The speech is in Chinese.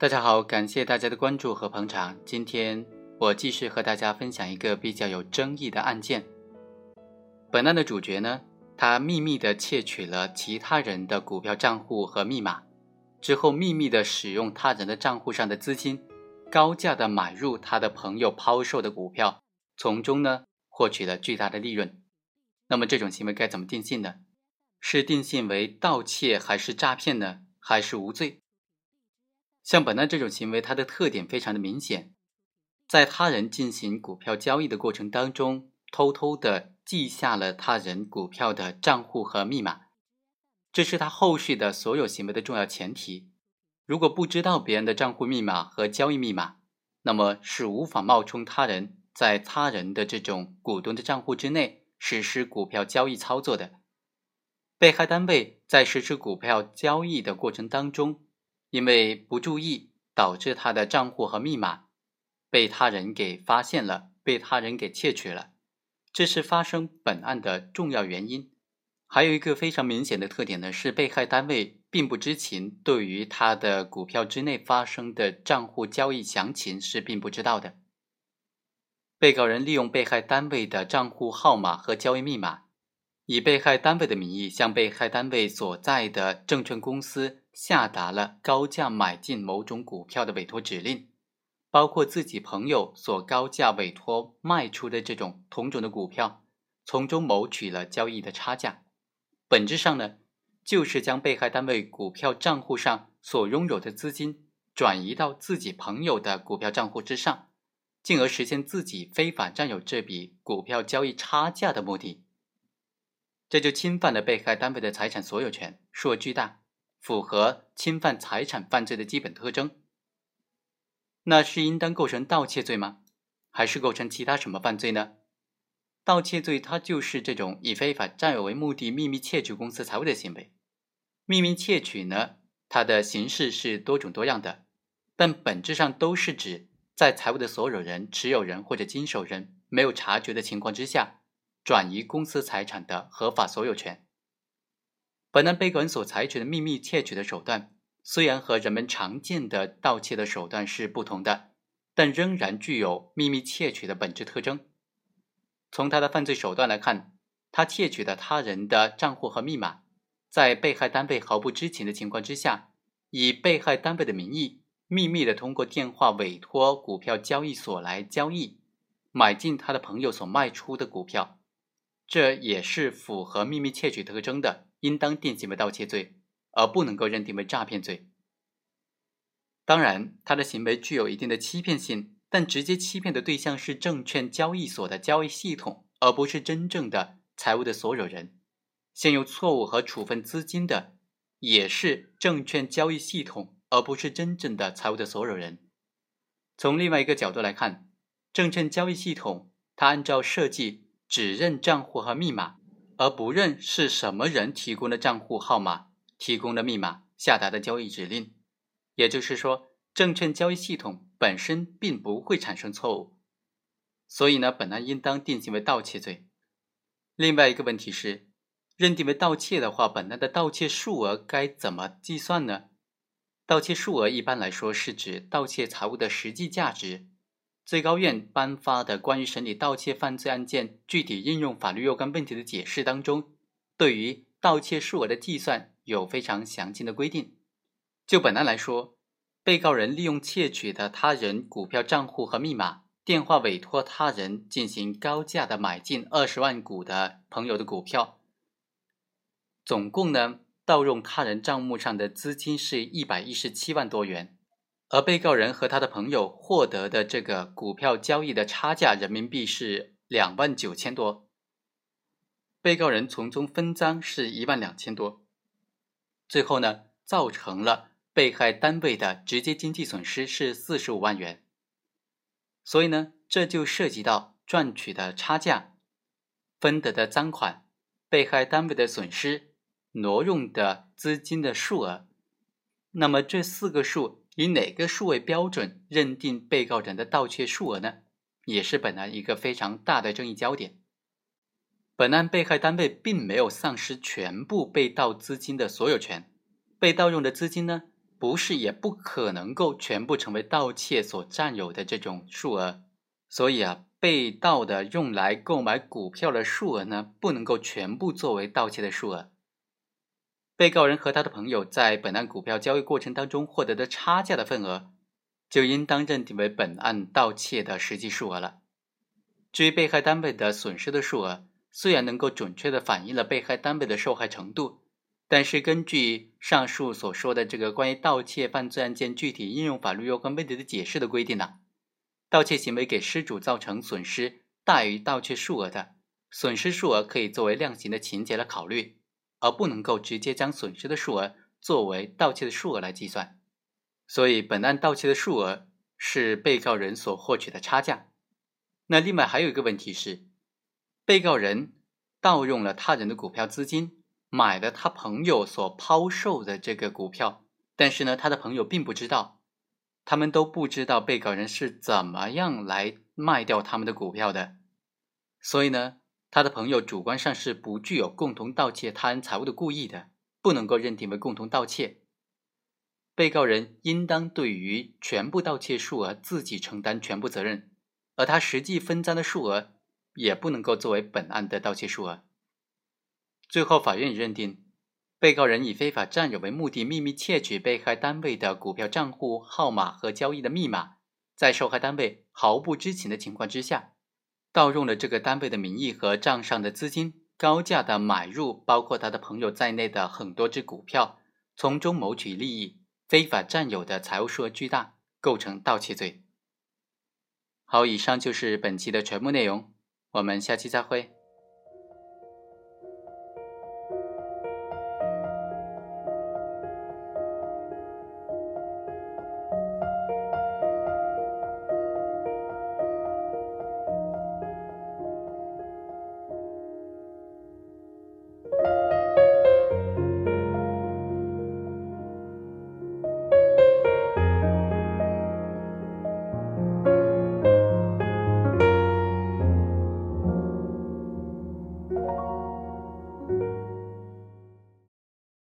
大家好，感谢大家的关注和捧场。今天我继续和大家分享一个比较有争议的案件。本案的主角呢，他秘密的窃取了其他人的股票账户和密码，之后秘密的使用他人的账户上的资金，高价的买入他的朋友抛售的股票，从中呢获取了巨大的利润。那么这种行为该怎么定性呢？是定性为盗窃还是诈骗呢？还是无罪？像本案这种行为，它的特点非常的明显，在他人进行股票交易的过程当中，偷偷的记下了他人股票的账户和密码，这是他后续的所有行为的重要前提。如果不知道别人的账户密码和交易密码，那么是无法冒充他人，在他人的这种股东的账户之内实施股票交易操作的。被害单位在实施股票交易的过程当中。因为不注意，导致他的账户和密码被他人给发现了，被他人给窃取了，这是发生本案的重要原因。还有一个非常明显的特点呢，是被害单位并不知情，对于他的股票之内发生的账户交易详情是并不知道的。被告人利用被害单位的账户号码和交易密码。以被害单位的名义向被害单位所在的证券公司下达了高价买进某种股票的委托指令，包括自己朋友所高价委托卖出的这种同种的股票，从中谋取了交易的差价。本质上呢，就是将被害单位股票账户上所拥有的资金转移到自己朋友的股票账户之上，进而实现自己非法占有这笔股票交易差价的目的。这就侵犯了被害单位的财产所有权，数额巨大，符合侵犯财产犯罪的基本特征。那是应当构成盗窃罪吗？还是构成其他什么犯罪呢？盗窃罪它就是这种以非法占有为目的，秘密窃取公司财物的行为。秘密窃取呢，它的形式是多种多样的，但本质上都是指在财物的所有人、持有人或者经手人没有察觉的情况之下。转移公司财产的合法所有权。本案被告人所采取的秘密窃取的手段，虽然和人们常见的盗窃的手段是不同的，但仍然具有秘密窃取的本质特征。从他的犯罪手段来看，他窃取的他人的账户和密码，在被害单位毫不知情的情况之下，以被害单位的名义，秘密的通过电话委托股票交易所来交易，买进他的朋友所卖出的股票。这也是符合秘密窃取特征的，应当定性为盗窃罪，而不能够认定为诈骗罪。当然，他的行为具有一定的欺骗性，但直接欺骗的对象是证券交易所的交易系统，而不是真正的财务的所有人。现有错误和处分资金的也是证券交易系统，而不是真正的财务的所有人。从另外一个角度来看，证券交易系统它按照设计。只认账户和密码，而不认是什么人提供的账户号码、提供的密码、下达的交易指令。也就是说，证券交易系统本身并不会产生错误。所以呢，本案应当定性为盗窃罪。另外一个问题是，认定为盗窃的话，本案的盗窃数额该怎么计算呢？盗窃数额一般来说是指盗窃财物的实际价值。最高院颁发的关于审理盗窃犯罪案件具体应用法律若干问题的解释当中，对于盗窃数额的计算有非常详尽的规定。就本案来说，被告人利用窃取的他人股票账户和密码，电话委托他人进行高价的买进二十万股的朋友的股票，总共呢盗用他人账目上的资金是一百一十七万多元。而被告人和他的朋友获得的这个股票交易的差价人民币是两万九千多，被告人从中分赃是一万两千多，最后呢，造成了被害单位的直接经济损失是四十五万元。所以呢，这就涉及到赚取的差价、分得的赃款、被害单位的损失、挪用的资金的数额。那么这四个数。以哪个数为标准认定被告人的盗窃数额呢？也是本案一个非常大的争议焦点。本案被害单位并没有丧失全部被盗资金的所有权，被盗用的资金呢，不是也不可能够全部成为盗窃所占有的这种数额，所以啊，被盗的用来购买股票的数额呢，不能够全部作为盗窃的数额。被告人和他的朋友在本案股票交易过程当中获得的差价的份额，就应当认定为本案盗窃的实际数额了。至于被害单位的损失的数额，虽然能够准确的反映了被害单位的受害程度。但是，根据上述所说的这个关于盗窃犯罪案件具体应用法律若干问题的解释的规定呢，盗窃行为给失主造成损失大于盗窃数额的，损失数额可以作为量刑的情节来考虑，而不能够直接将损失的数额作为盗窃的数额来计算。所以，本案盗窃的数额是被告人所获取的差价。那另外还有一个问题是，被告人盗用了他人的股票资金。买了他朋友所抛售的这个股票，但是呢，他的朋友并不知道，他们都不知道被告人是怎么样来卖掉他们的股票的，所以呢，他的朋友主观上是不具有共同盗窃他人财物的故意的，不能够认定为共同盗窃。被告人应当对于全部盗窃数额自己承担全部责任，而他实际分赃的数额也不能够作为本案的盗窃数额。最后，法院认定，被告人以非法占有为目的，秘密窃取被害单位的股票账户号码和交易的密码，在受害单位毫不知情的情况之下，盗用了这个单位的名义和账上的资金，高价的买入包括他的朋友在内的很多只股票，从中谋取利益，非法占有的财务数额巨大，构成盗窃罪。好，以上就是本期的全部内容，我们下期再会。